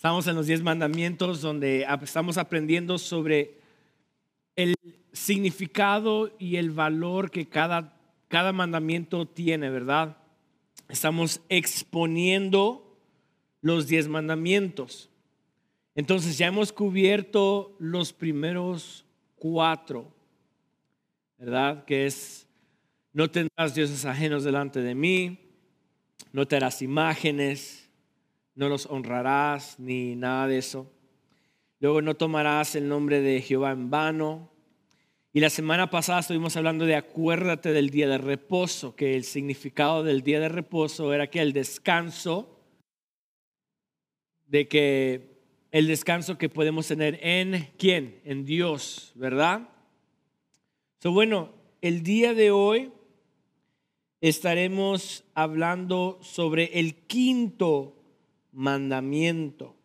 Estamos en los diez mandamientos donde estamos aprendiendo sobre el significado y el valor que cada, cada mandamiento tiene, ¿verdad? Estamos exponiendo los diez mandamientos. Entonces ya hemos cubierto los primeros cuatro, ¿verdad? Que es, no tendrás dioses ajenos delante de mí, no te harás imágenes, no los honrarás ni nada de eso. Luego no tomarás el nombre de Jehová en vano. Y la semana pasada estuvimos hablando de acuérdate del día de reposo, que el significado del día de reposo era que el descanso, de que el descanso que podemos tener en quién, en Dios, ¿verdad? So, bueno, el día de hoy estaremos hablando sobre el quinto mandamiento.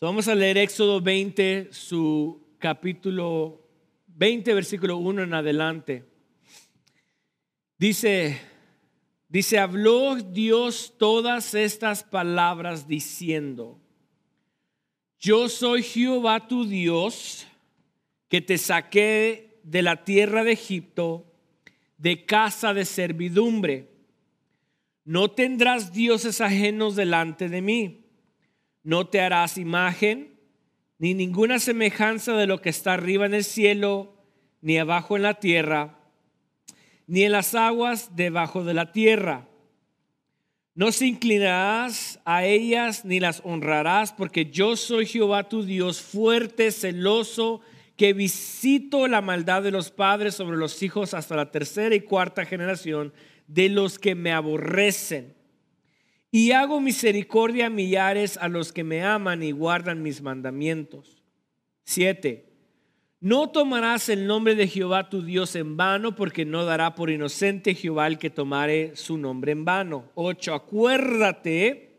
vamos a leer Éxodo 20, su capítulo 20, versículo 1 en adelante. Dice, dice, habló Dios todas estas palabras diciendo, yo soy Jehová tu Dios, que te saqué de la tierra de Egipto, de casa de servidumbre no tendrás dioses ajenos delante de mí. No te harás imagen, ni ninguna semejanza de lo que está arriba en el cielo, ni abajo en la tierra, ni en las aguas debajo de la tierra. No se inclinarás a ellas ni las honrarás, porque yo soy Jehová tu Dios, fuerte, celoso, que visito la maldad de los padres sobre los hijos hasta la tercera y cuarta generación de los que me aborrecen. Y hago misericordia a millares a los que me aman y guardan mis mandamientos. Siete. No tomarás el nombre de Jehová tu Dios en vano, porque no dará por inocente Jehová el que tomare su nombre en vano. Ocho. Acuérdate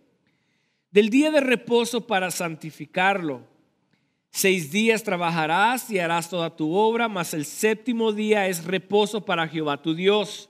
del día de reposo para santificarlo. Seis días trabajarás y harás toda tu obra, mas el séptimo día es reposo para Jehová tu Dios.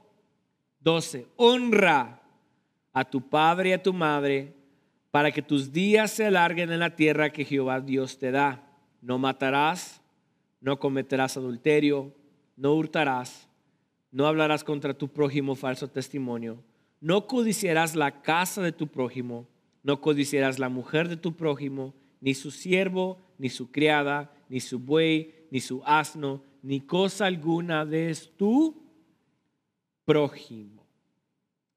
12. Honra a tu padre y a tu madre para que tus días se alarguen en la tierra que Jehová Dios te da. No matarás, no cometerás adulterio, no hurtarás, no hablarás contra tu prójimo falso testimonio, no codiciarás la casa de tu prójimo, no codiciarás la mujer de tu prójimo, ni su siervo, ni su criada, ni su buey, ni su asno, ni cosa alguna de tu prójimo.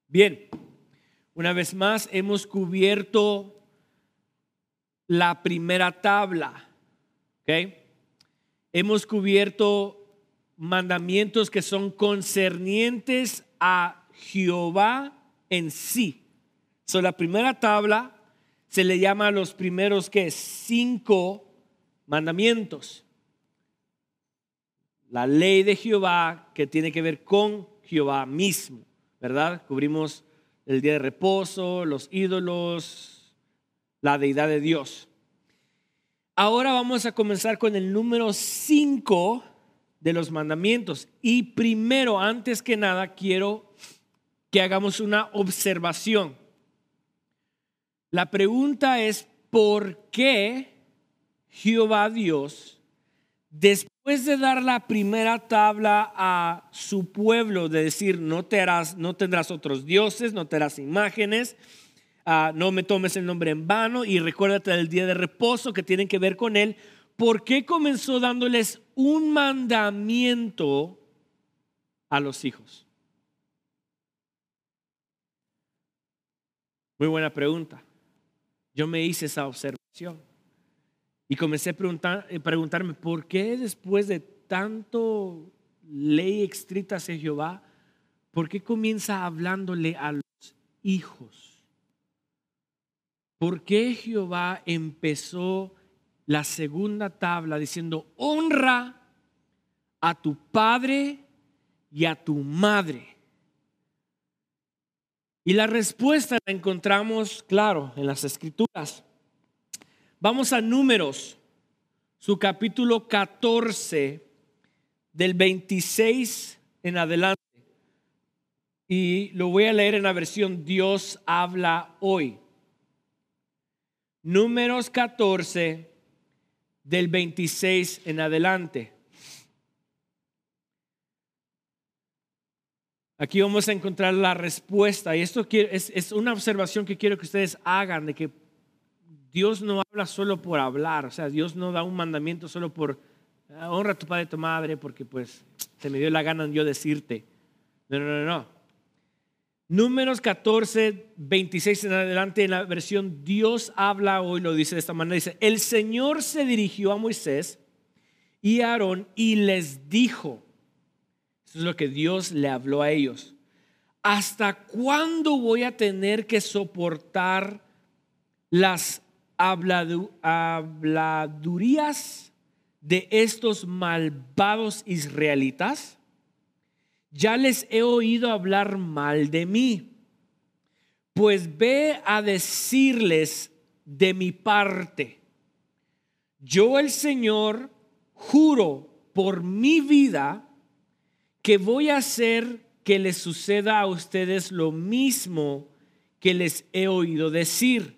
Bien, una vez más hemos cubierto la primera tabla. ¿ok? Hemos cubierto mandamientos que son concernientes a Jehová en sí. So, la primera tabla se le llama a los primeros que cinco mandamientos. La ley de Jehová que tiene que ver con Jehová mismo, ¿verdad? Cubrimos el día de reposo, los ídolos, la deidad de Dios. Ahora vamos a comenzar con el número 5 de los mandamientos. Y primero, antes que nada, quiero que hagamos una observación. La pregunta es, ¿por qué Jehová Dios, después de dar la primera tabla a su pueblo, de decir, no, te harás, no tendrás otros dioses, no te harás imágenes, ah, no me tomes el nombre en vano y recuérdate del día de reposo que tienen que ver con él, ¿por qué comenzó dándoles un mandamiento a los hijos? Muy buena pregunta. Yo me hice esa observación. Y comencé a eh, preguntarme, ¿por qué después de tanto ley estricta hacia Jehová, por qué comienza hablándole a los hijos? ¿por qué Jehová empezó la segunda tabla diciendo, honra a tu padre y a tu madre? Y la respuesta la encontramos, claro, en las escrituras. Vamos a números, su capítulo 14, del 26 en adelante. Y lo voy a leer en la versión Dios habla hoy. Números 14 del 26 en adelante. Aquí vamos a encontrar la respuesta y esto es, una observación que quiero que ustedes hagan de que Dios no habla solo por hablar, o sea, Dios no da un mandamiento solo por ah, honra a tu padre y tu madre porque pues se me dio la gana yo decirte. No, no, no, no. Números 14, 26 en adelante en la versión Dios habla hoy, lo dice de esta manera, dice, el Señor se dirigió a Moisés y a Aarón y les dijo, eso es lo que Dios le habló a ellos, ¿hasta cuándo voy a tener que soportar las habladurías de estos malvados israelitas? ya les he oído hablar mal de mí. Pues ve a decirles de mi parte, yo el Señor juro por mi vida que voy a hacer que les suceda a ustedes lo mismo que les he oído decir.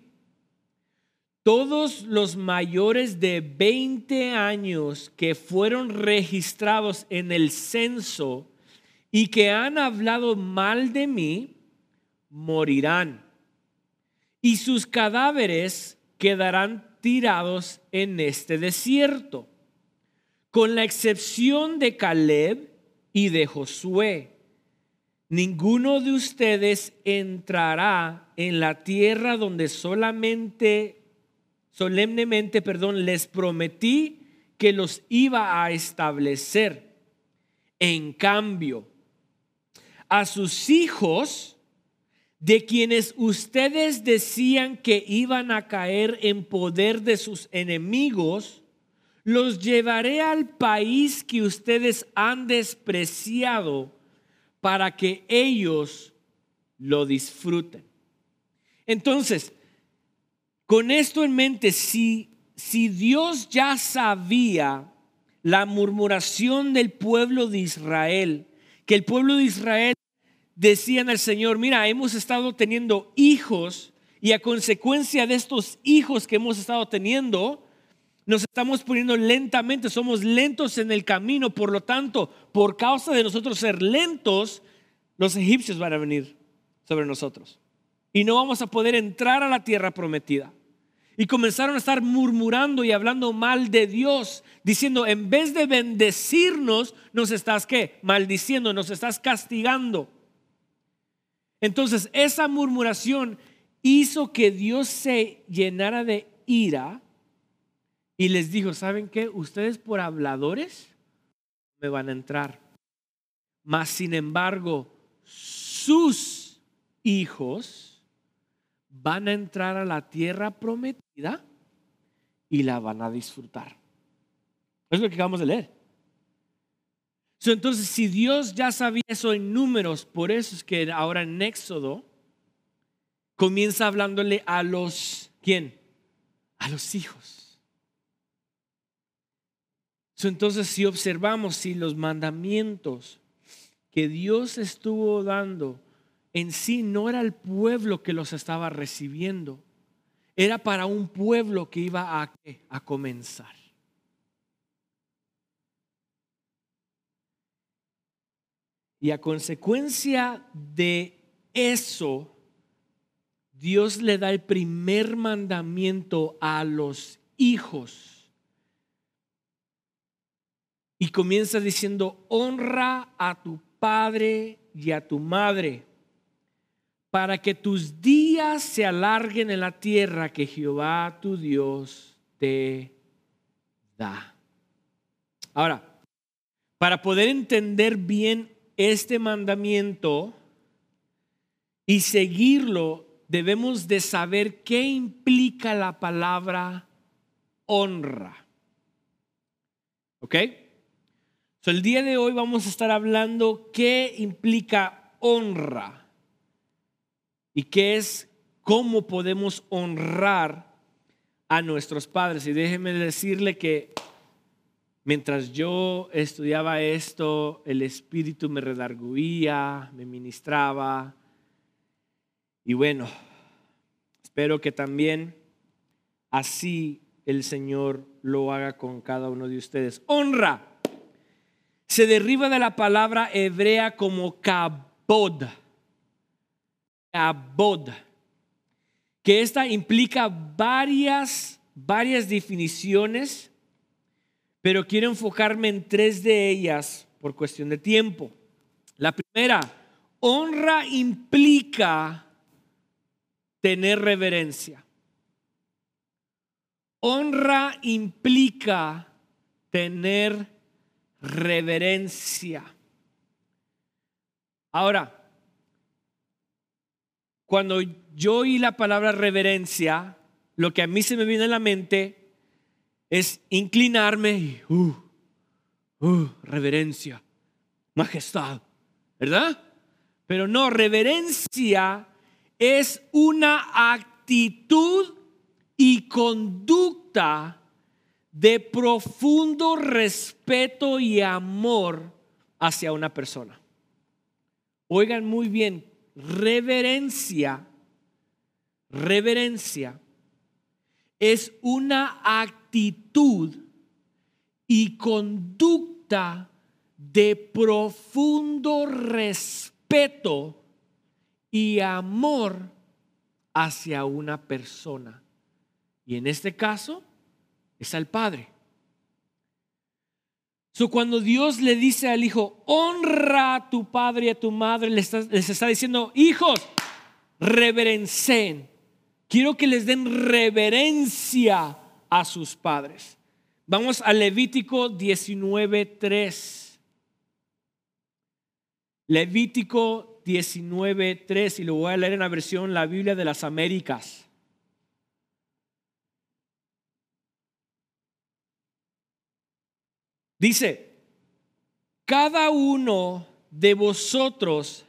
Todos los mayores de 20 años que fueron registrados en el censo y que han hablado mal de mí, morirán. Y sus cadáveres quedarán tirados en este desierto, con la excepción de Caleb y de Josué. Ninguno de ustedes entrará en la tierra donde solamente, solemnemente, perdón, les prometí que los iba a establecer. En cambio, a sus hijos, de quienes ustedes decían que iban a caer en poder de sus enemigos, los llevaré al país que ustedes han despreciado para que ellos lo disfruten. Entonces, con esto en mente, si, si Dios ya sabía la murmuración del pueblo de Israel, que el pueblo de Israel decían al Señor, mira, hemos estado teniendo hijos y a consecuencia de estos hijos que hemos estado teniendo, nos estamos poniendo lentamente, somos lentos en el camino, por lo tanto, por causa de nosotros ser lentos, los egipcios van a venir sobre nosotros y no vamos a poder entrar a la tierra prometida. Y comenzaron a estar murmurando y hablando mal de Dios, diciendo, en vez de bendecirnos, nos estás qué? Maldiciendo, nos estás castigando. Entonces, esa murmuración hizo que Dios se llenara de ira y les dijo, ¿saben qué? Ustedes por habladores me van a entrar. Mas, sin embargo, sus hijos van a entrar a la tierra prometida y la van a disfrutar. Es lo que acabamos de leer. entonces, si Dios ya sabía eso en números, por eso es que ahora en Éxodo comienza hablándole a los, ¿quién? A los hijos. entonces, si observamos, si los mandamientos que Dios estuvo dando en sí no era el pueblo que los estaba recibiendo, era para un pueblo que iba a, comenzar. Y a consecuencia de eso, Dios le da el primer mandamiento a los hijos. Y comienza diciendo, honra a tu padre y a tu madre, para que tus días se alarguen en la tierra que Jehová tu Dios te da. Ahora, para poder entender bien este mandamiento y seguirlo, debemos de saber qué implica la palabra honra. ¿Ok? So, el día de hoy vamos a estar hablando qué implica honra y qué es, cómo podemos honrar a nuestros padres. Y déjeme decirle que mientras yo estudiaba esto, el Espíritu me redarguía, me ministraba. Y bueno, espero que también así el Señor lo haga con cada uno de ustedes. Honra. Se derriba de la palabra hebrea como kabod. Kabod. Que esta implica varias, varias definiciones, pero quiero enfocarme en tres de ellas por cuestión de tiempo. La primera, honra implica tener reverencia. Honra implica tener reverencia. Ahora, cuando yo oí la palabra reverencia, lo que a mí se me viene a la mente es inclinarme y, uh, uh, reverencia, majestad, ¿verdad? Pero no, reverencia es una actitud y conducta de profundo respeto y amor hacia una persona. Oigan muy bien, reverencia, reverencia es una actitud y conducta de profundo respeto y amor hacia una persona. Y en este caso es al Padre. So, cuando Dios le dice al hijo, honra a tu padre y a tu madre, les está, les está diciendo, hijos, reverencen. Quiero que les den reverencia a sus padres. Vamos a Levítico 19.3. Levítico 19.3 y lo voy a leer en la versión La Biblia de las Américas. Dice, cada uno de vosotros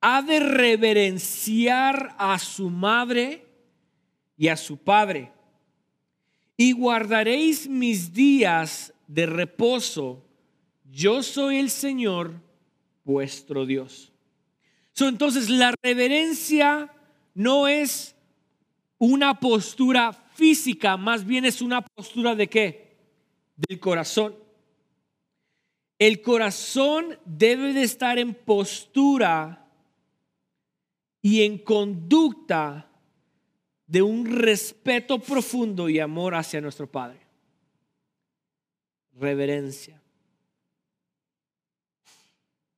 ha de reverenciar a su madre y a su padre, y guardaréis mis días de reposo. Yo soy el Señor vuestro Dios. entonces, la reverencia no es una postura física, más bien es una postura de qué? Del corazón. El corazón debe de estar en postura y en conducta de un respeto profundo y amor hacia nuestro Padre. Reverencia.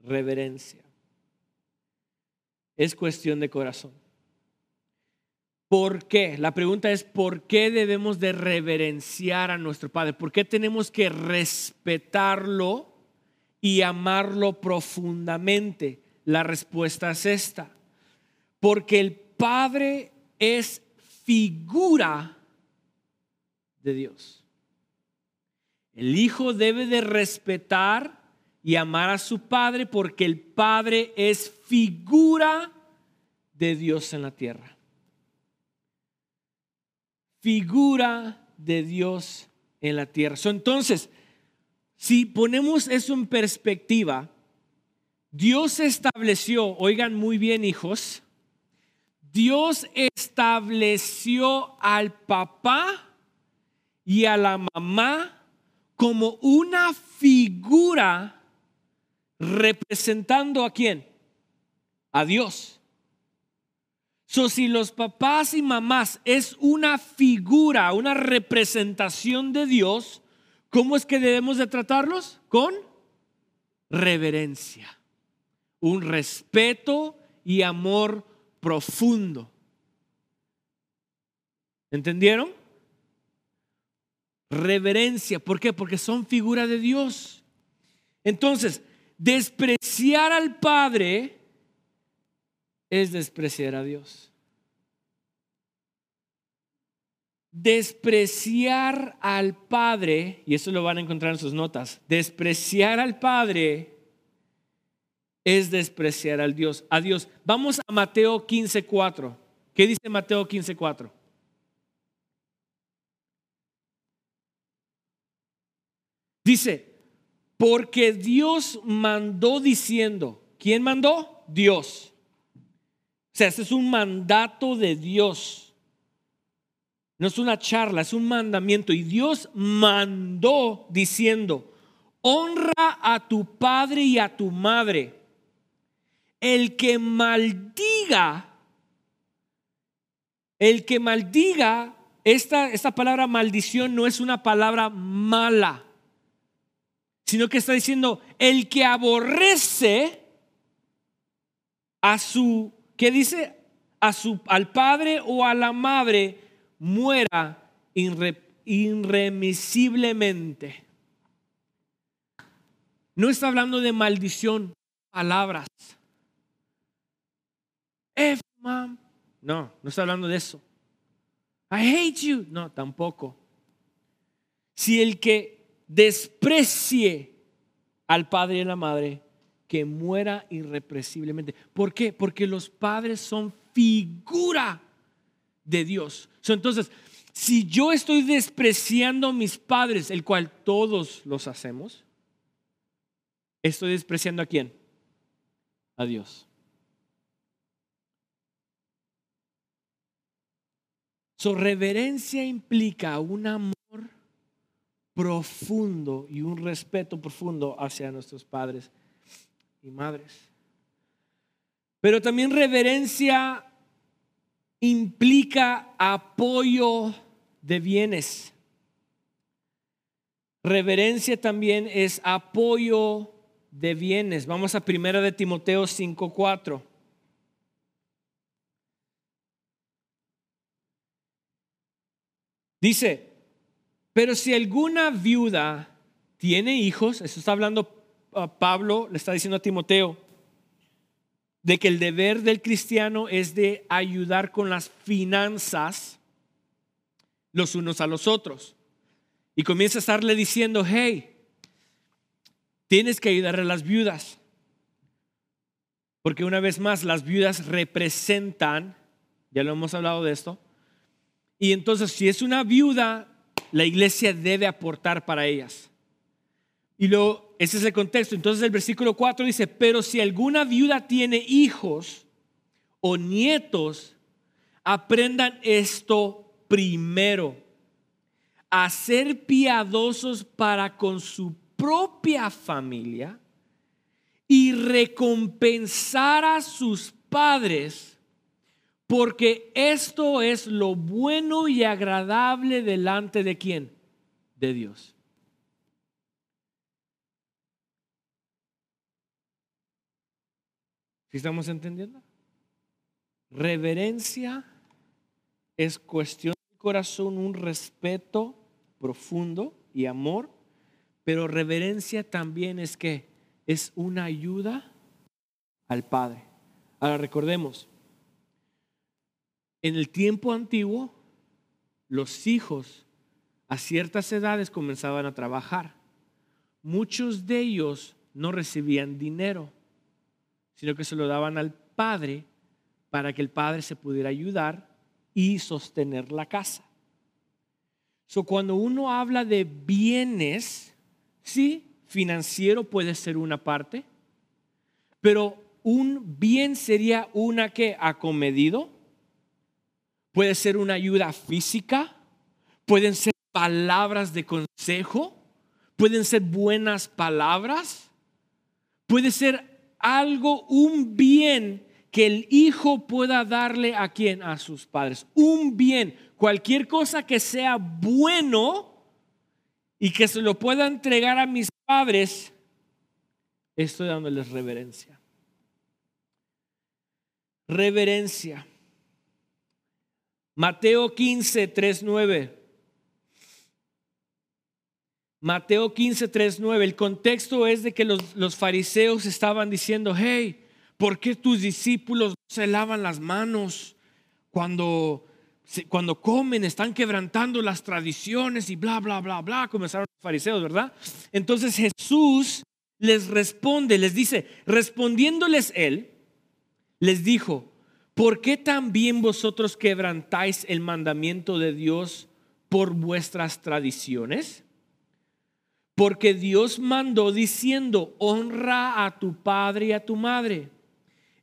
Reverencia. Es cuestión de corazón. ¿Por qué? La pregunta es, ¿por qué debemos de reverenciar a nuestro Padre? ¿Por qué tenemos que respetarlo y amarlo profundamente? La respuesta es esta. Porque el Padre es figura de Dios. El Hijo debe de respetar y amar a su Padre porque el Padre es figura de Dios en la tierra figura de Dios en la tierra. entonces, si ponemos eso en perspectiva, Dios estableció, oigan muy bien hijos, Dios estableció al papá y a la mamá como una figura representando a quién? A Dios. Si los papás y mamás es una figura, una representación de Dios, ¿cómo es que debemos de tratarlos? Con reverencia, un respeto y amor profundo. ¿Entendieron? Reverencia, ¿por qué? Porque son figura de Dios. Entonces, despreciar al Padre es despreciar a Dios. Despreciar al Padre, y eso lo van a encontrar en sus notas, despreciar al Padre es despreciar al Dios, a Dios. Vamos a Mateo 15:4. ¿Qué dice Mateo 15:4? Dice, porque Dios mandó diciendo, ¿quién mandó? Dios. O sea, este es un mandato de Dios. No es una charla, es un mandamiento. Y Dios mandó diciendo, honra a tu padre y a tu madre. El que maldiga, el que maldiga, esta, esta palabra maldición no es una palabra mala sino que está diciendo, el que aborrece a su, ¿qué dice? A su, al padre o a la madre, muera irremisiblemente. No está hablando de maldición, palabras. F, mom. No, no está hablando de eso. I hate you. No, tampoco. Si el que desprecie al padre y a la madre, que muera irrepresiblemente. ¿Por qué? Porque los padres son figura de Dios. entonces, si yo estoy despreciando a mis padres, el cual todos los hacemos, estoy despreciando a quién? A Dios. Su reverencia implica un amor profundo y un respeto profundo hacia nuestros padres y madres. Pero también reverencia implica apoyo de bienes. Reverencia también es apoyo de bienes. Vamos a primera de Timoteo 5:4. Dice, pero si alguna viuda tiene hijos, eso está hablando Pablo, le está diciendo a Timoteo, de que el deber del cristiano es de ayudar con las finanzas los unos a los otros. Y comienza a estarle diciendo, hey, tienes que ayudar a las viudas. Porque una vez más, las viudas representan, ya lo hemos hablado de esto, y entonces si es una viuda, la iglesia debe aportar para ellas. Y luego, ese es el contexto. Entonces el versículo 4 dice, pero si alguna viuda tiene hijos o nietos, aprendan esto primero, a ser piadosos para con su propia familia y recompensar a sus padres porque esto es lo bueno y agradable delante de quién? De Dios. ¿Sí estamos entendiendo? Reverencia es cuestión del corazón, un respeto profundo y amor, pero reverencia también es que es una ayuda al Padre. Ahora recordemos, en el tiempo antiguo, los hijos a ciertas edades comenzaban a trabajar. Muchos de ellos no recibían dinero, sino que se lo daban al padre para que el padre se pudiera ayudar y sostener la casa. So, cuando uno habla de bienes, sí, financiero puede ser una parte, pero un bien sería una que acomedido, puede ser una ayuda física, pueden ser palabras de consejo, pueden ser buenas palabras, puede ser algo, un bien que el hijo pueda darle a quien, a sus padres. Un bien, cualquier cosa que sea bueno y que se lo pueda entregar a mis padres, estoy dándoles reverencia. Reverencia. Mateo 15, 3, 9. Mateo 15, 3, 9. El contexto es de que los, los, fariseos estaban diciendo, hey, ¿por qué tus discípulos se lavan las manos cuando cuando comen están quebrantando las tradiciones y bla, bla, bla, bla, comenzaron los fariseos, ¿verdad? Entonces Jesús les responde, les dice, respondiéndoles él, les dijo, ¿por qué también vosotros quebrantáis el mandamiento de Dios por vuestras tradiciones? Porque Dios mandó diciendo, honra a tu padre y a tu madre.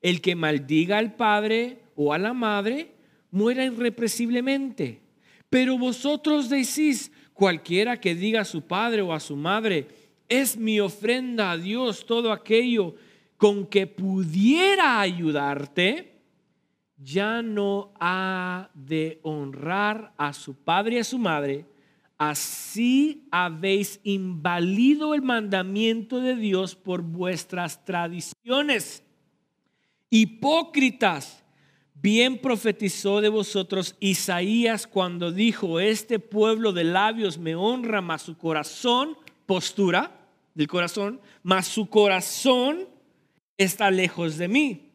El que maldiga al padre o a la madre, muera irrepresiblemente. Pero vosotros decís, cualquiera que diga a su padre o a su madre, es mi ofrenda a Dios todo aquello con que pudiera ayudarte, ya no ha de honrar a su padre y a su madre. Así habéis invalido el mandamiento de Dios por vuestras tradiciones. Hipócritas, Bien profetizó de vosotros Isaías cuando dijo, este pueblo de labios me honra, mas su corazón, postura del corazón, mas su corazón está lejos de mí.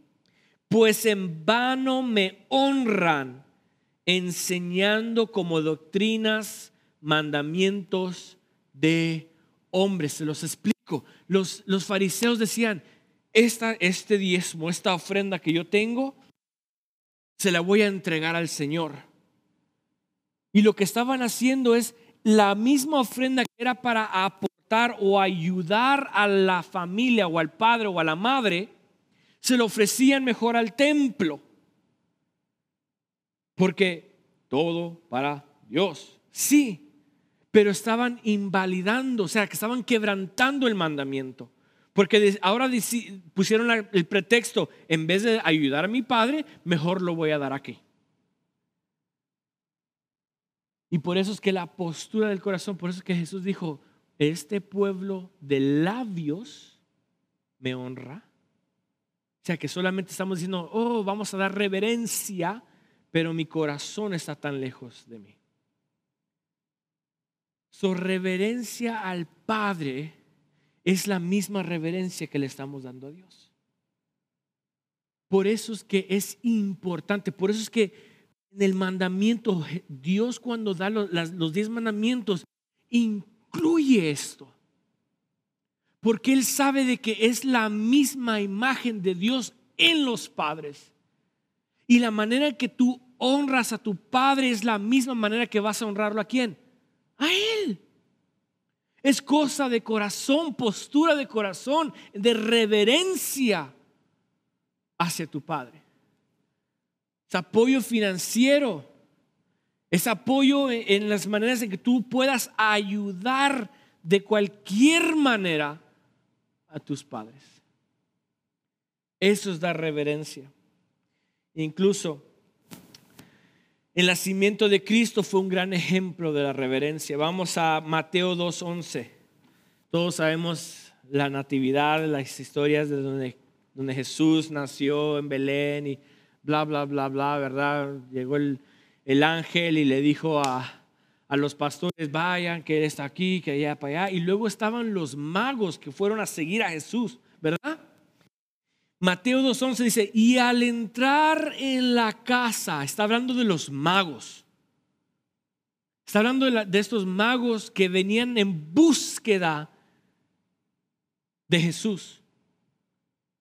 Pues en vano me honran, enseñando como doctrinas, mandamientos de hombres. Se los explico. Los, los fariseos decían, esta, este diezmo, esta ofrenda que yo tengo, se la voy a entregar al Señor. Y lo que estaban haciendo es la misma ofrenda que era para aportar o ayudar a la familia o al padre o a la madre, se lo ofrecían mejor al templo. Porque todo para Dios. Sí, pero estaban invalidando, o sea, que estaban quebrantando el mandamiento. Porque ahora pusieron el pretexto, en vez de ayudar a mi padre, mejor lo voy a dar aquí. Y por eso es que la postura del corazón, por eso es que Jesús dijo, este pueblo de labios me honra. O sea que solamente estamos diciendo, oh, vamos a dar reverencia, pero mi corazón está tan lejos de mí. Su reverencia al Padre es la misma reverencia que le estamos dando a Dios. Por eso es que es importante, por eso es que en el mandamiento, Dios cuando da los, diez mandamientos, incluye esto. Porque Él sabe de que es la misma imagen de Dios en los padres. Y la manera en que tú honras a tu padre es la misma manera que vas a honrarlo a quién? A Él. Es cosa de corazón, postura de corazón, de reverencia hacia tu Padre. Es apoyo financiero. Es apoyo en las maneras en que tú puedas ayudar de cualquier manera a tus padres. Eso es dar reverencia. Incluso el nacimiento de Cristo fue un gran ejemplo de la reverencia. Vamos a Mateo 2.11. Todos sabemos la natividad, las historias de donde, Jesús nació en Belén y bla, bla, bla, bla, ¿verdad? Llegó el, el ángel y le dijo a, a los pastores, vayan, que Él está aquí, que allá para allá. Y luego estaban los magos que fueron a seguir a Jesús, ¿verdad? Mateo 2.11 dice, y al entrar en la casa, está hablando de los magos, está hablando de, estos magos que venían en búsqueda de Jesús,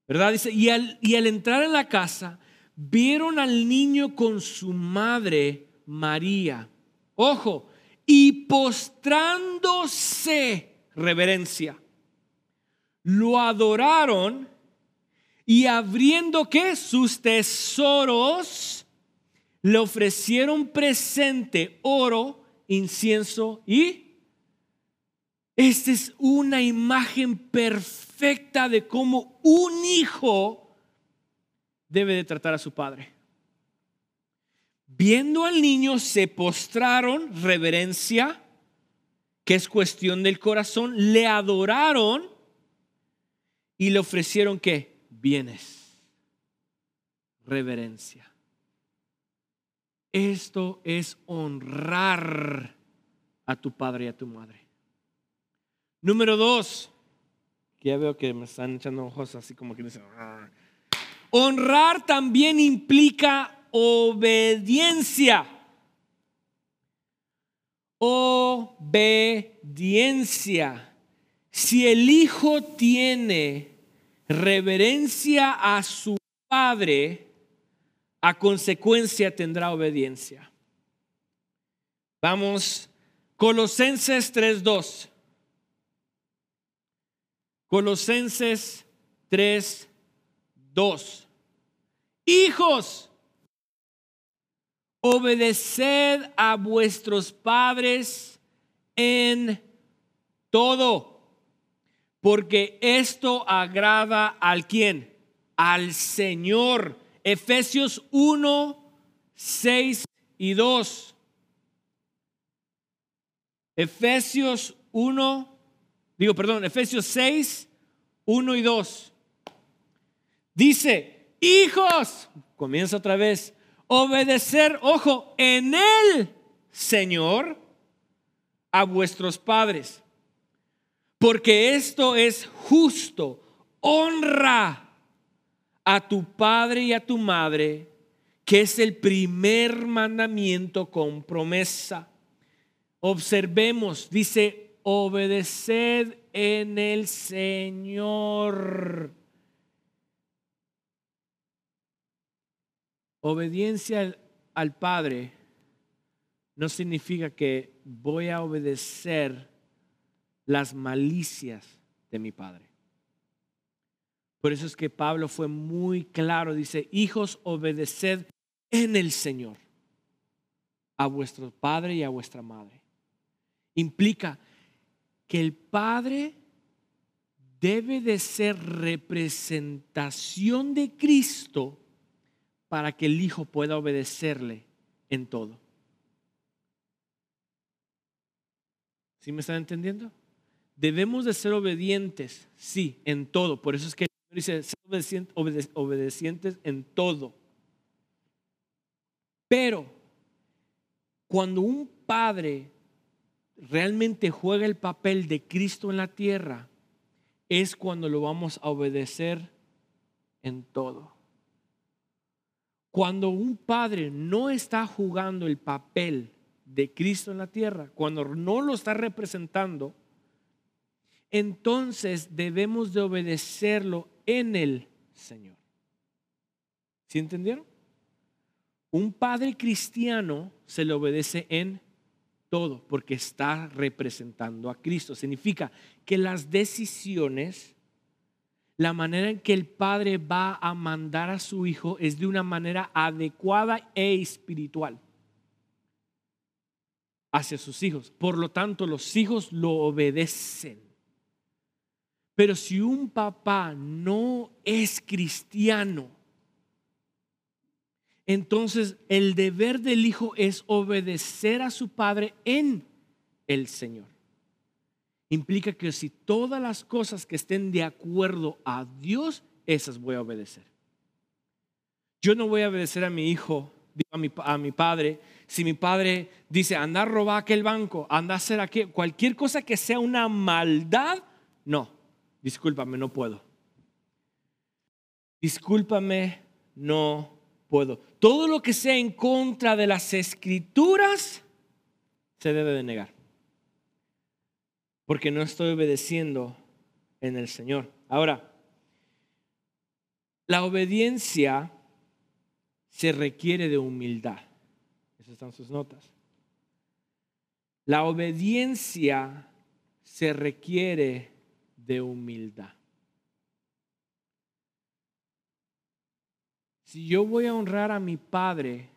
¿verdad? Dice, y al, y al entrar en la casa, vieron al niño con su madre María, ojo, y postrándose, reverencia, lo adoraron y abriendo que sus tesoros, le ofrecieron presente oro, incienso y... Esta es una imagen perfecta de cómo un hijo debe de tratar a su padre. Viendo al niño, se postraron, reverencia, que es cuestión del corazón, le adoraron y le ofrecieron qué? bienes. Reverencia. Esto es honrar a tu padre y a tu madre. Número dos, ya veo que me están echando ojos así como que dicen. Ah". Honrar también implica obediencia. Obediencia. Si el hijo tiene reverencia a su padre, a consecuencia tendrá obediencia. Vamos, Colosenses 3.2. Colosenses 3.2. Hijos, obedeced a vuestros padres en todo, porque esto agrada al quien, al Señor. Efesios 1, 6 y 2. Efesios 1, digo, perdón, Efesios 6, 1 y 2. Dice, hijos, comienza otra vez, obedecer, ojo, en el Señor a vuestros padres, porque esto es justo, honra a tu padre y a tu madre, que es el primer mandamiento con promesa. Observemos, dice, obedeced en el Señor. Obediencia al, Padre no significa que voy a obedecer las malicias de mi Padre. Por eso es que Pablo fue muy claro, dice, hijos, obedeced en el Señor a vuestro Padre y a vuestra Madre. Implica que el Padre debe de ser representación de Cristo para que el Hijo pueda obedecerle en todo. ¿Sí me están entendiendo? Debemos de ser obedientes, sí, en todo. Por eso es que dice, ser obedecientes en todo. Pero cuando un padre realmente juega el papel de Cristo en la tierra, es cuando lo vamos a obedecer en todo. Cuando un padre no está jugando el papel de Cristo en la tierra, cuando no lo está representando, entonces debemos de obedecerlo en el Señor. ¿Sí entendieron? Un padre cristiano se le obedece en todo porque está representando a Cristo. Significa que las decisiones la manera en que el padre va a mandar a su hijo es de una manera adecuada e espiritual hacia sus hijos. Por lo tanto, los hijos lo obedecen. Pero si un papá no es cristiano, entonces el deber del hijo es obedecer a su padre en el Señor. Implica que si todas las cosas que estén de acuerdo a Dios, esas voy a obedecer. Yo no voy a obedecer a mi hijo, a mi, a mi padre, si mi padre dice, anda a robar aquel banco, anda a hacer aquel, cualquier cosa que sea una maldad, no, discúlpame, no puedo. Discúlpame, no puedo. Todo lo que sea en contra de las escrituras se debe de negar porque no estoy obedeciendo en el Señor. Ahora, la obediencia se requiere de humildad. Esas están sus notas. La obediencia se requiere de humildad. Si yo voy a honrar a mi padre,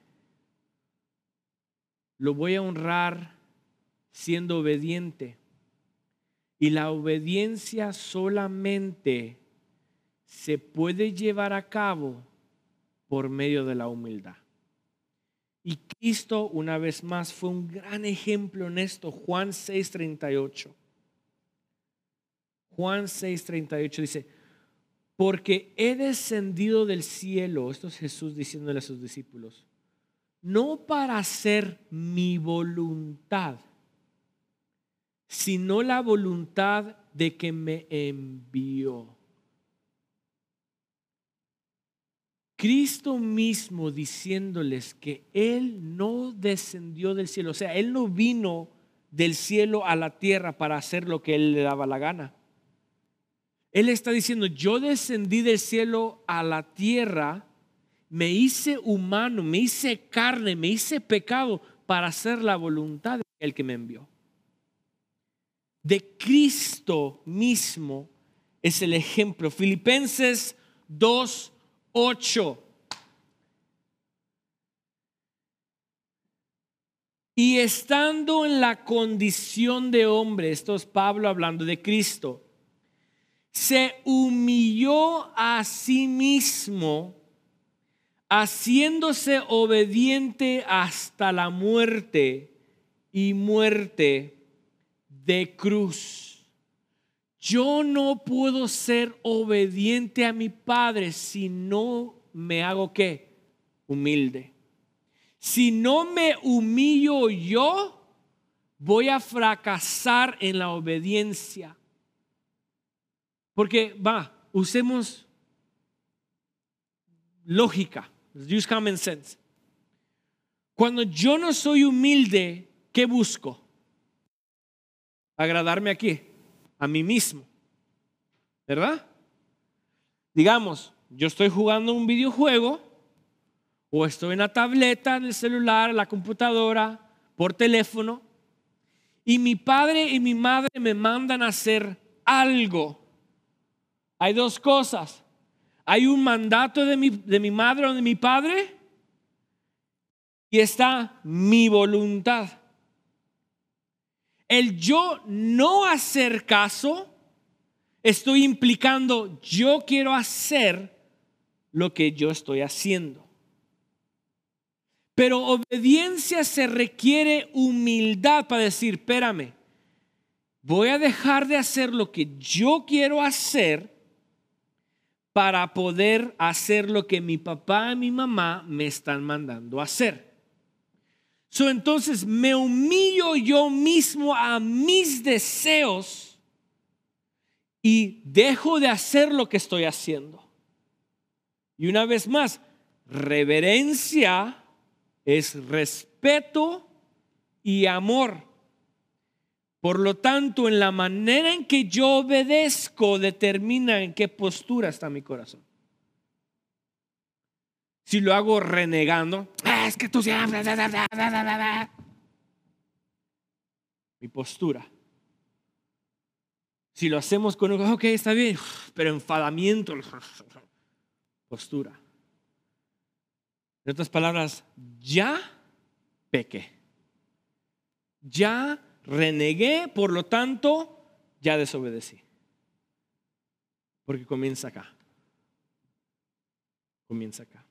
lo voy a honrar siendo obediente. Y la obediencia solamente se puede llevar a cabo por medio de la humildad. Y Cristo, una vez más, fue un gran ejemplo en esto. Juan 6:38. Juan 6:38 dice, porque he descendido del cielo, esto es Jesús diciéndole a sus discípulos, no para hacer mi voluntad, sino la voluntad de que me envió. Cristo mismo diciéndoles que Él no descendió del cielo, o sea, Él no vino del cielo a la tierra para hacer lo que él le daba la gana. Él está diciendo, yo descendí del cielo a la tierra, me hice humano, me hice carne, me hice pecado para hacer la voluntad del que me envió. De Cristo mismo es el ejemplo. Filipenses 2, 8. Y estando en la condición de hombre, esto es Pablo hablando de Cristo, se humilló a sí mismo, haciéndose obediente hasta la muerte y muerte de cruz. Yo no puedo ser obediente a mi Padre si no me hago qué? Humilde. Si no me humillo yo, voy a fracasar en la obediencia. Porque va, usemos lógica, use common sense. Cuando yo no soy humilde, ¿qué busco? Agradarme aquí, a mí mismo. ¿Verdad? Digamos, yo estoy jugando un videojuego o estoy en la tableta, en el celular, en la computadora, por teléfono, y mi padre y mi madre me mandan a hacer algo. Hay dos cosas. Hay un mandato de mi, de mi madre o de mi padre y está mi voluntad. El yo no hacer caso, estoy implicando yo quiero hacer lo que yo estoy haciendo. Pero obediencia se requiere humildad para decir, espérame, voy a dejar de hacer lo que yo quiero hacer para poder hacer lo que mi papá y mi mamá me están mandando hacer. So, entonces me humillo yo mismo a mis deseos y dejo de hacer lo que estoy haciendo. Y una vez más, reverencia es respeto y amor. Por lo tanto, en la manera en que yo obedezco determina en qué postura está mi corazón. Si lo hago renegando, ah, es que tú siempre... Mi postura. Si lo hacemos con, ok, está bien, pero enfadamiento, postura. En otras palabras, ya pequé. Ya renegué, por lo tanto, ya desobedecí. Porque comienza acá. Comienza acá.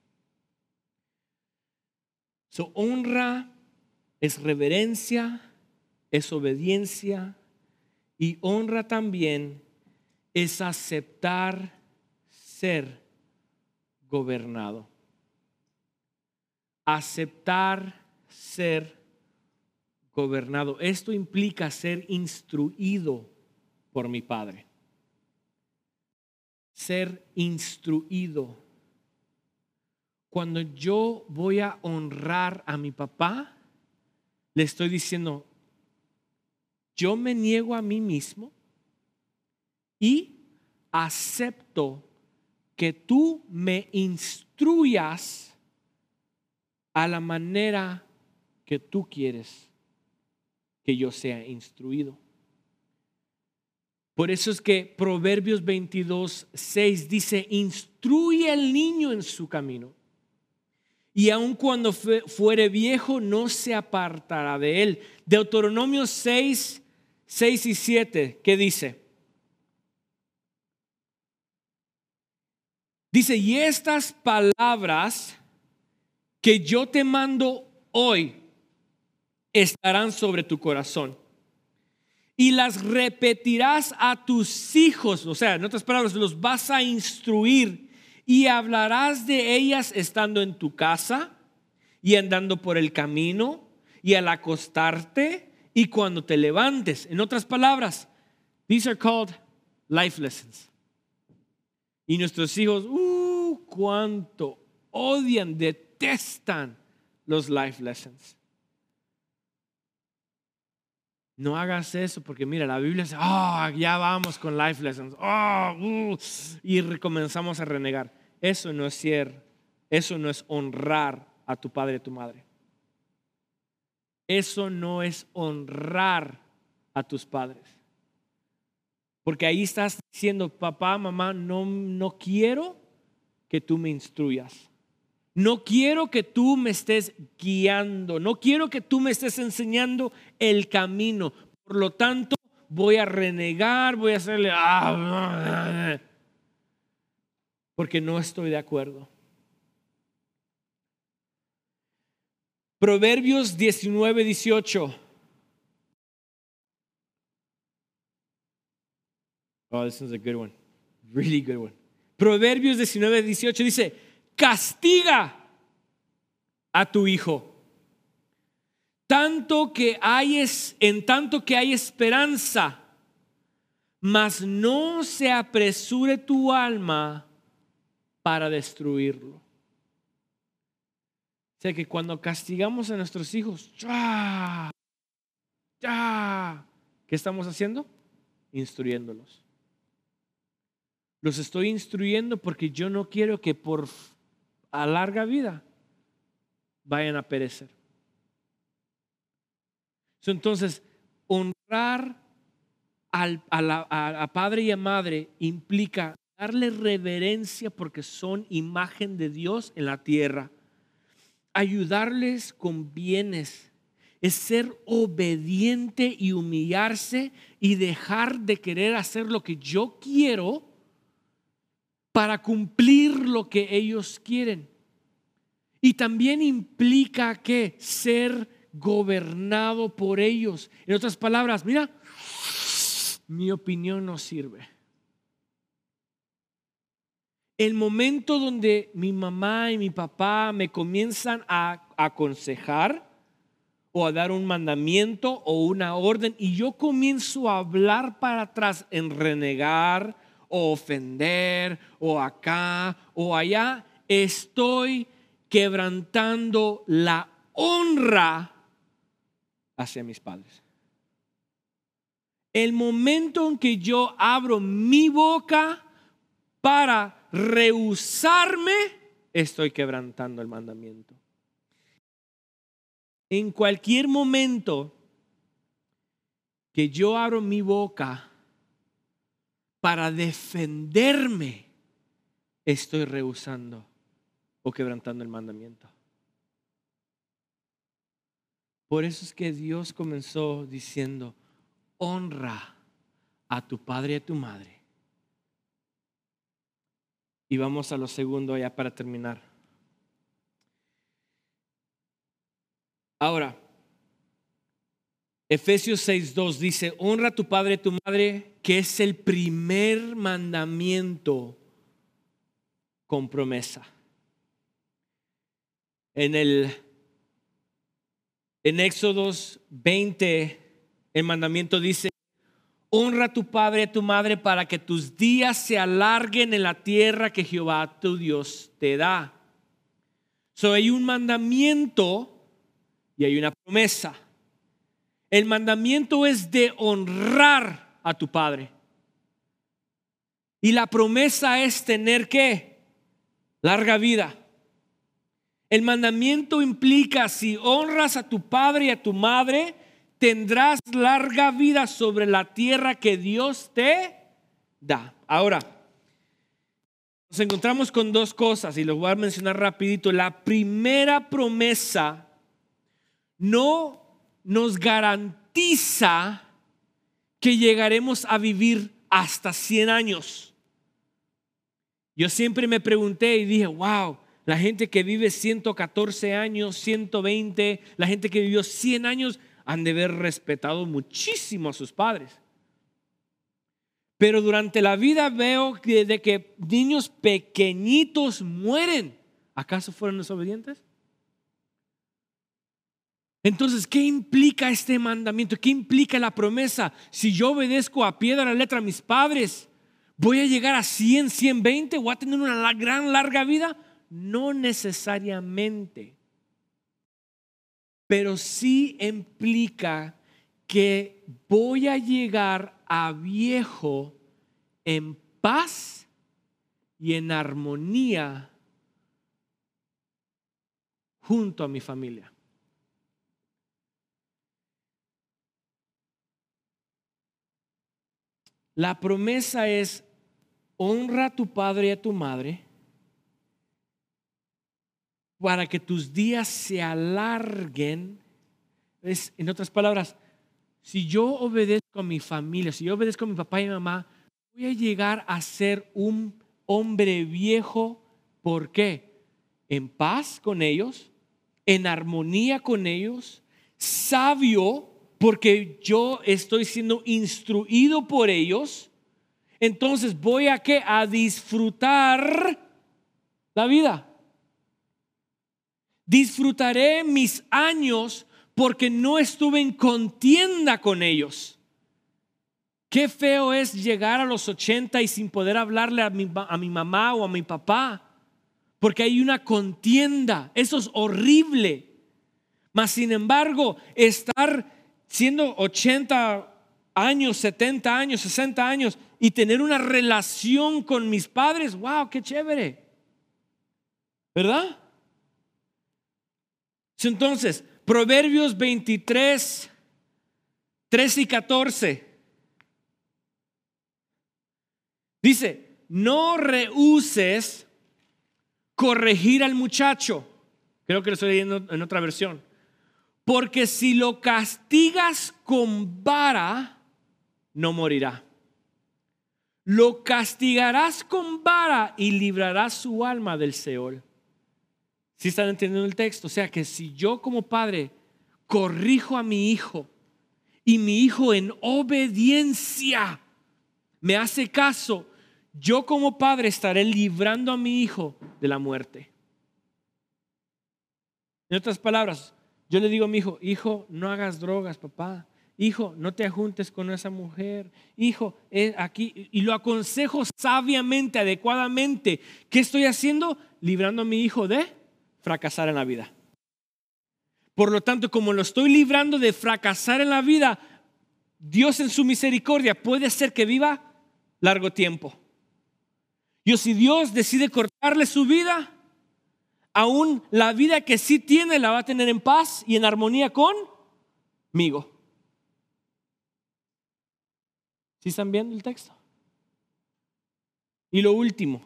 Su honra es reverencia, es obediencia y honra también es aceptar ser gobernado aceptar ser gobernado. Esto implica ser instruido por mi Padre. Ser instruido. Cuando yo voy a honrar a mi papá, le estoy diciendo, yo me niego a mí mismo y acepto que tú me instruyas a la manera que tú quieres que yo sea instruido. Por eso es que Proverbios 22, 6 dice, instruye al niño en su camino. Y aun cuando fuere viejo, no se apartará de él. Deuteronomio 6, 6 y 7, ¿qué dice? Dice, y estas palabras que yo te mando hoy estarán sobre tu corazón. Y las repetirás a tus hijos, o sea, en otras palabras, los vas a instruir y hablarás de ellas estando en tu casa y andando por el camino y al acostarte y cuando te levantes. En otras palabras, these are called life lessons. Y nuestros hijos, uh, cuánto odian de detestan los life lessons. No hagas eso porque mira, la Biblia dice, oh, ya vamos con life lessons, oh, y recomenzamos a renegar. Eso no es ser, eso no es honrar a tu padre y a tu madre. Eso no es honrar a tus padres. Porque ahí estás diciendo, papá, mamá, no, no quiero que tú me instruyas. No quiero que tú me estés guiando, no quiero que tú me estés enseñando el camino. Por lo tanto, voy a renegar, voy a hacerle... Ah, porque no estoy de acuerdo. Proverbios 19, 18. Oh, this is a good one. Really good one. Proverbios 19, 18 dice, castiga a tu hijo. Tanto que hay en tanto que hay esperanza, mas no se apresure tu alma para destruirlo. O sea que cuando castigamos a nuestros hijos. ¿Qué estamos haciendo? Instruyéndolos. Los estoy instruyendo porque yo no quiero que por a larga vida vayan a perecer. Entonces, honrar al, a, a padre y a madre implica darle reverencia porque son imagen de Dios en la tierra, ayudarles con bienes, es ser obediente y humillarse y dejar de querer hacer lo que yo quiero para cumplir lo que ellos quieren. Y también implica que ser gobernado por ellos. En otras palabras, mira, mi opinión no sirve. El momento donde mi mamá y mi papá me comienzan a aconsejar o a dar un mandamiento o una orden y yo comienzo a hablar para atrás en renegar, o ofender o acá o allá, estoy quebrantando la honra hacia mis padres. El momento en que yo abro mi boca para rehusarme, estoy quebrantando el mandamiento. En cualquier momento que yo abro mi boca para defenderme, estoy rehusando o quebrantando el mandamiento. Por eso es que Dios comenzó diciendo, honra a tu padre y a tu madre. Y vamos a lo segundo ya para terminar. Ahora, Efesios 6.2 dice, honra a tu padre y tu madre, que es el primer mandamiento con promesa. En el en Éxodos 20 el mandamiento dice, honra a tu padre y a tu madre para que tus días se alarguen en la tierra que Jehová tu Dios te da. So hay un mandamiento y hay una promesa. El mandamiento es de honrar a tu padre. Y la promesa es tener que larga vida. El mandamiento implica si honras a tu padre y a tu madre, tendrás larga vida sobre la tierra que Dios te da. Ahora, nos encontramos con dos cosas y lo voy a mencionar rapidito. La primera promesa no nos garantiza que llegaremos a vivir hasta 100 años. Yo siempre me pregunté y dije, wow, la gente que vive 114 años, 120, la gente que vivió 100 años, han de haber respetado muchísimo a sus padres. Pero durante la vida veo que, de que niños pequeñitos mueren. ¿Acaso fueron desobedientes? Entonces, ¿qué implica este mandamiento? ¿Qué implica la promesa? Si yo obedezco a pie de la letra a mis padres, ¿voy a llegar a 100, 120? ¿Voy a tener una gran larga vida? No necesariamente. Pero sí implica que voy a llegar a viejo en paz y en armonía junto a mi familia. La promesa es, honra a tu padre y a tu madre para que tus días se alarguen. Es, en otras palabras, si yo obedezco a mi familia, si yo obedezco a mi papá y mi mamá, voy a llegar a ser un hombre viejo. ¿Por qué? En paz con ellos, en armonía con ellos, sabio porque yo estoy siendo instruido por ellos, entonces voy a qué? A disfrutar la vida. Disfrutaré mis años porque no estuve en contienda con ellos. Qué feo es llegar a los 80 y sin poder hablarle a mi, a mi mamá o a mi papá, porque hay una contienda. Eso es horrible. Mas, sin embargo, estar siendo 80 años, 70 años, 60 años y tener una relación con mis padres, wow, qué chévere. ¿Verdad? Entonces, Proverbios 23, 13 y 14. Dice, no rehuses corregir al muchacho. Creo que lo estoy leyendo en otra versión. Porque si lo castigas con vara, no morirá. Lo castigarás con vara y librarás su alma del Seol. Si están entendiendo el texto? O sea que si yo como padre corrijo a mi hijo y mi hijo en obediencia me hace caso, yo como padre estaré librando a mi hijo de la muerte. En otras palabras, yo le digo a mi hijo, hijo, no hagas drogas, papá. Hijo, no te ajuntes con esa mujer. Hijo, eh, aquí, y lo aconsejo sabiamente, adecuadamente. ¿Qué estoy haciendo? Librando a mi hijo de fracasar en la vida. Por lo tanto, como lo estoy librando de fracasar en la vida, Dios en su misericordia puede ser que viva largo tiempo. Y si Dios decide cortarle su vida, aún la vida que sí tiene la va a tener en paz y en armonía conmigo. ¿Sí están viendo el texto? Y lo último,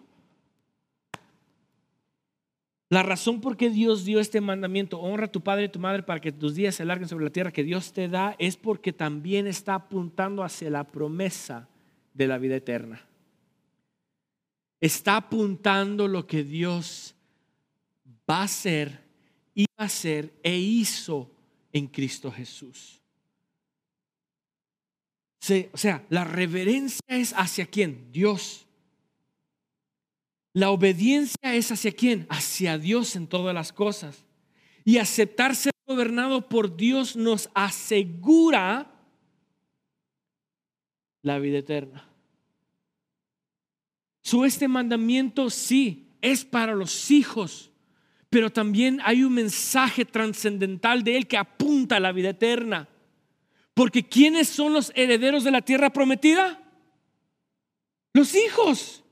la razón por qué Dios dio este mandamiento, honra a tu padre y tu madre para que tus días se alarguen sobre la tierra que Dios te da, es porque también está apuntando hacia la promesa de la vida eterna. Está apuntando lo que Dios va a ser, iba a ser e hizo en Cristo Jesús. O sea, la reverencia es hacia quién? Dios. La obediencia es hacia quién? Hacia Dios en todas las cosas. Y aceptar ser gobernado por Dios nos asegura la vida eterna. Su este mandamiento sí es para los hijos pero también hay un mensaje trascendental de Él que apunta a la vida eterna. Porque ¿quiénes son los herederos de la tierra prometida? Los hijos.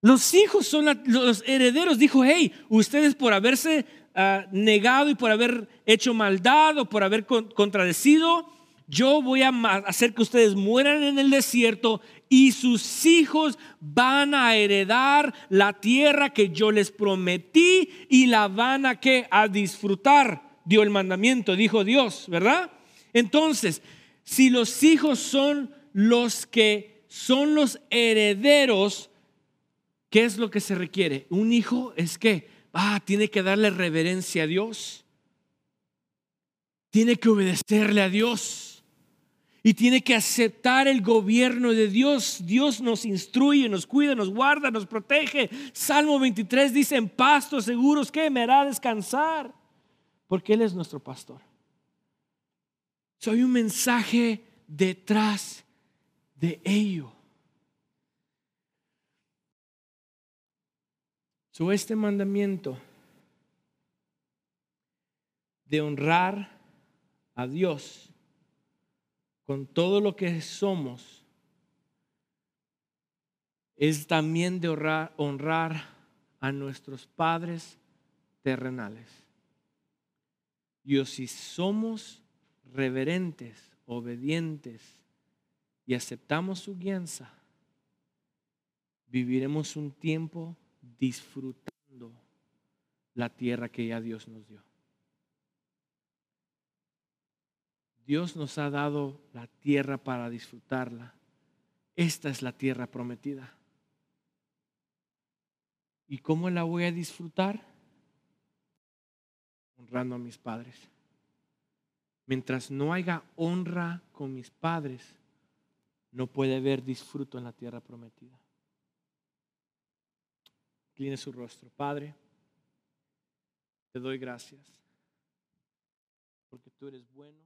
Los hijos son los herederos. Dijo, hey, ustedes por haberse ah, negado y por haber hecho maldad o por haber contradecido, yo voy a hacer que ustedes mueran en el desierto y sus hijos van a heredar la tierra que yo les prometí y la van a que a disfrutar. Dio el mandamiento, dijo Dios, ¿verdad? Entonces, si los hijos son los que son los herederos, ¿qué es lo que se requiere? Un hijo es que ah, tiene que darle reverencia a Dios. Tiene que obedecerle a Dios y tiene que aceptar el gobierno de Dios. Dios nos instruye, nos cuida, nos guarda, nos protege. Salmo 23 dice, en pastos seguros que me hará descansar, porque Él es nuestro pastor. Soy un mensaje detrás de ello. So, este mandamiento de honrar a Dios con todo lo que somos es también de honrar, a nuestros padres terrenales. Y si somos reverentes, obedientes y aceptamos su guianza, viviremos un tiempo disfrutando la tierra que ya Dios nos dio. Dios nos ha dado la tierra para disfrutarla. Esta es la tierra prometida. ¿Y cómo la voy a disfrutar? Honrando a mis padres. Mientras no haya honra con mis padres, no puede haber disfruto en la tierra prometida. Incline su rostro. Padre, te doy gracias porque tú eres bueno.